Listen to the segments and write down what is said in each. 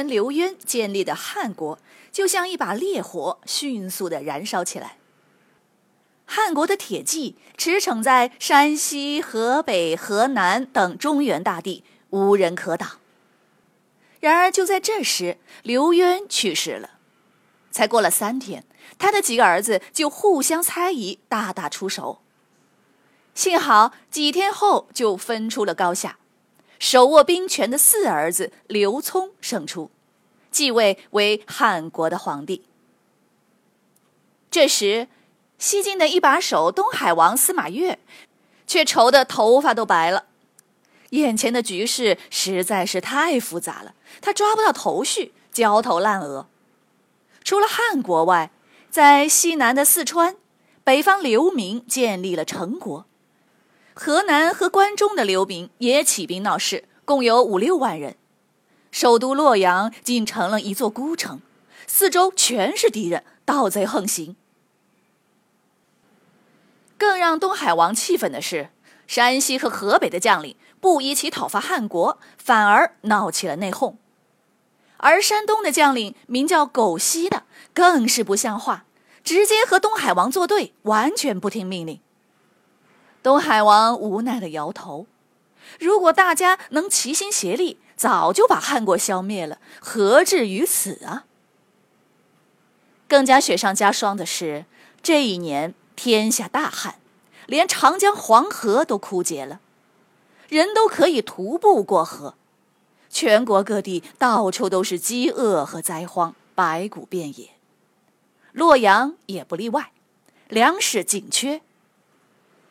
人刘渊建立的汉国，就像一把烈火，迅速的燃烧起来。汉国的铁骑驰骋在山西、河北、河南等中原大地，无人可挡。然而，就在这时，刘渊去世了。才过了三天，他的几个儿子就互相猜疑，大打出手。幸好几天后就分出了高下。手握兵权的四儿子刘聪胜出，继位为汉国的皇帝。这时，西晋的一把手东海王司马越，却愁得头发都白了。眼前的局势实在是太复杂了，他抓不到头绪，焦头烂额。除了汉国外，在西南的四川，北方流民建立了成国。河南和关中的流民也起兵闹事，共有五六万人。首都洛阳竟成了一座孤城，四周全是敌人，盗贼横行。更让东海王气愤的是，山西和河北的将领不一起讨伐汉国，反而闹起了内讧。而山东的将领名叫苟晞的，更是不像话，直接和东海王作对，完全不听命令。东海王无奈的摇头：“如果大家能齐心协力，早就把汉国消灭了，何至于此啊？”更加雪上加霜的是，这一年天下大旱，连长江黄河都枯竭了，人都可以徒步过河，全国各地到处都是饥饿和灾荒，白骨遍野。洛阳也不例外，粮食紧缺。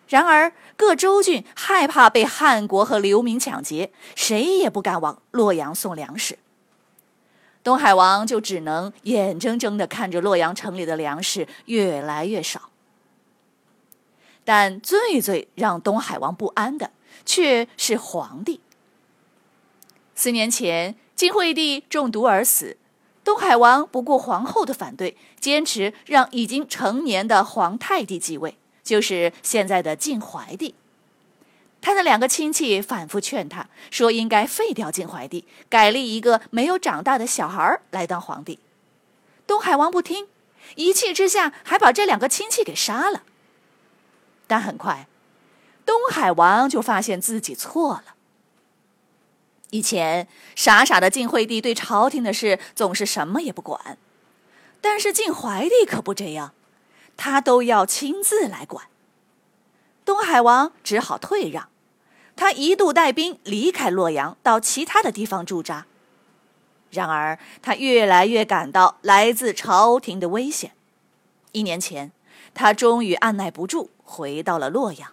然而，各州郡害怕被汉国和流民抢劫，谁也不敢往洛阳送粮食。东海王就只能眼睁睁地看着洛阳城里的粮食越来越少。但最最让东海王不安的，却是皇帝。四年前，晋惠帝中毒而死，东海王不顾皇后的反对，坚持让已经成年的皇太帝继位。就是现在的晋怀帝，他的两个亲戚反复劝他说，应该废掉晋怀帝，改立一个没有长大的小孩来当皇帝。东海王不听，一气之下还把这两个亲戚给杀了。但很快，东海王就发现自己错了。以前傻傻的晋惠帝对朝廷的事总是什么也不管，但是晋怀帝可不这样。他都要亲自来管，东海王只好退让。他一度带兵离开洛阳，到其他的地方驻扎。然而，他越来越感到来自朝廷的危险。一年前，他终于按耐不住，回到了洛阳。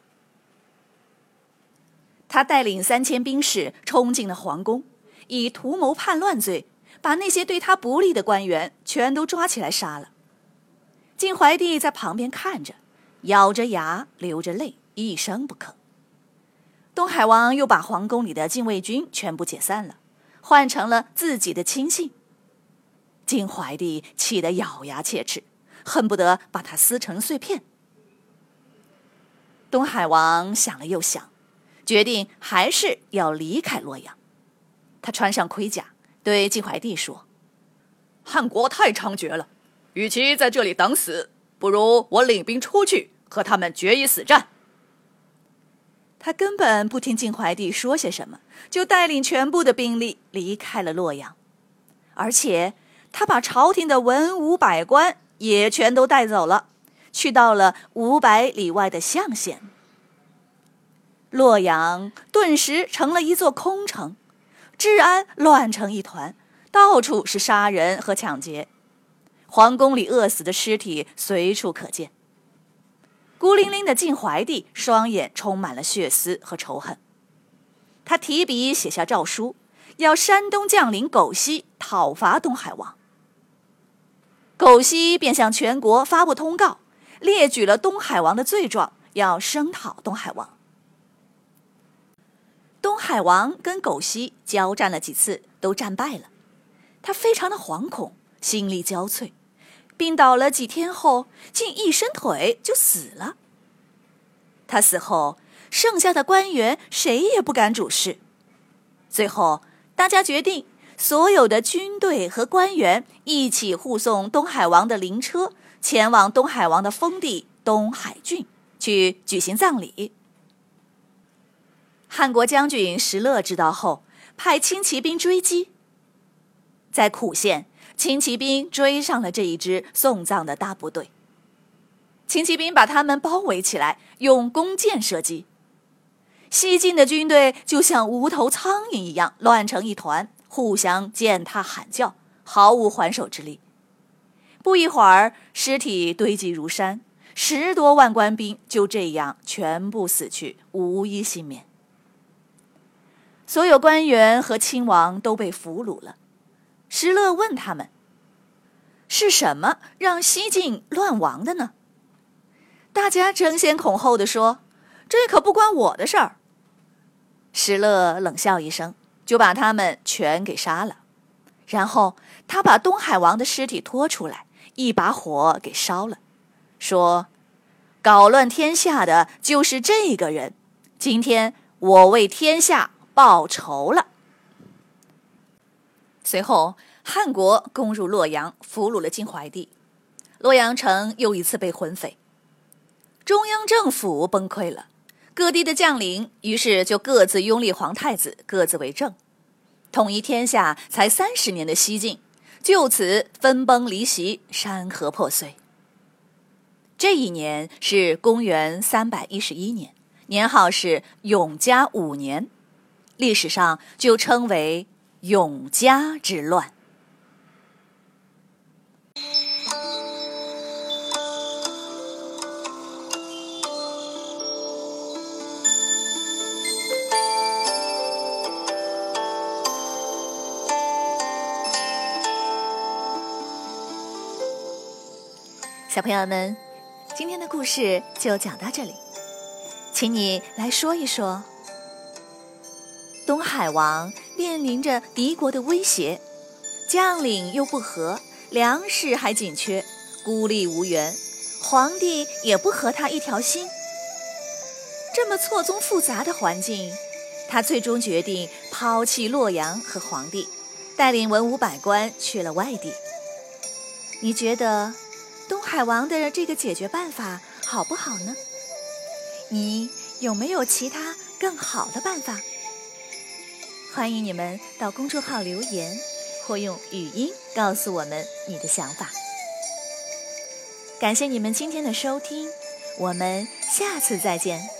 他带领三千兵士冲进了皇宫，以图谋叛乱罪，把那些对他不利的官员全都抓起来杀了。晋怀帝在旁边看着，咬着牙，流着泪，一声不吭。东海王又把皇宫里的禁卫军全部解散了，换成了自己的亲信。晋怀帝气得咬牙切齿，恨不得把他撕成碎片。东海王想了又想，决定还是要离开洛阳。他穿上盔甲，对晋怀帝说：“汉国太猖獗了。”与其在这里等死，不如我领兵出去和他们决一死战。他根本不听晋怀帝说些什么，就带领全部的兵力离开了洛阳，而且他把朝廷的文武百官也全都带走了，去到了五百里外的象县。洛阳顿时成了一座空城，治安乱成一团，到处是杀人和抢劫。皇宫里饿死的尸体随处可见。孤零零的晋怀帝双眼充满了血丝和仇恨。他提笔写下诏书，要山东将领苟熙讨伐东海王。苟熙便向全国发布通告，列举了东海王的罪状，要声讨东海王。东海王跟苟熙交战了几次，都战败了，他非常的惶恐，心力交瘁。病倒了几天后，竟一伸腿就死了。他死后，剩下的官员谁也不敢主事。最后，大家决定，所有的军队和官员一起护送东海王的灵车前往东海王的封地东海郡去举行葬礼。汉国将军石勒知道后，派轻骑兵追击，在苦县。轻骑兵追上了这一支送葬的大部队。轻骑兵把他们包围起来，用弓箭射击。西晋的军队就像无头苍蝇一样乱成一团，互相践踏喊叫，毫无还手之力。不一会儿，尸体堆积如山，十多万官兵就这样全部死去，无一幸免。所有官员和亲王都被俘虏了。石勒问他们：“是什么让西晋乱亡的呢？”大家争先恐后的说：“这可不关我的事儿。”石勒冷笑一声，就把他们全给杀了。然后他把东海王的尸体拖出来，一把火给烧了，说：“搞乱天下的就是这个人，今天我为天下报仇了。”随后，汉国攻入洛阳，俘虏了晋怀帝。洛阳城又一次被魂匪，中央政府崩溃了，各地的将领于是就各自拥立皇太子，各自为政，统一天下才三十年的西晋，就此分崩离析，山河破碎。这一年是公元三百一十一年，年号是永嘉五年，历史上就称为。永嘉之乱。小朋友们，今天的故事就讲到这里，请你来说一说。东海王面临着敌国的威胁，将领又不和，粮食还紧缺，孤立无援，皇帝也不和他一条心。这么错综复杂的环境，他最终决定抛弃洛阳和皇帝，带领文武百官去了外地。你觉得东海王的这个解决办法好不好呢？你有没有其他更好的办法？欢迎你们到公众号留言，或用语音告诉我们你的想法。感谢你们今天的收听，我们下次再见。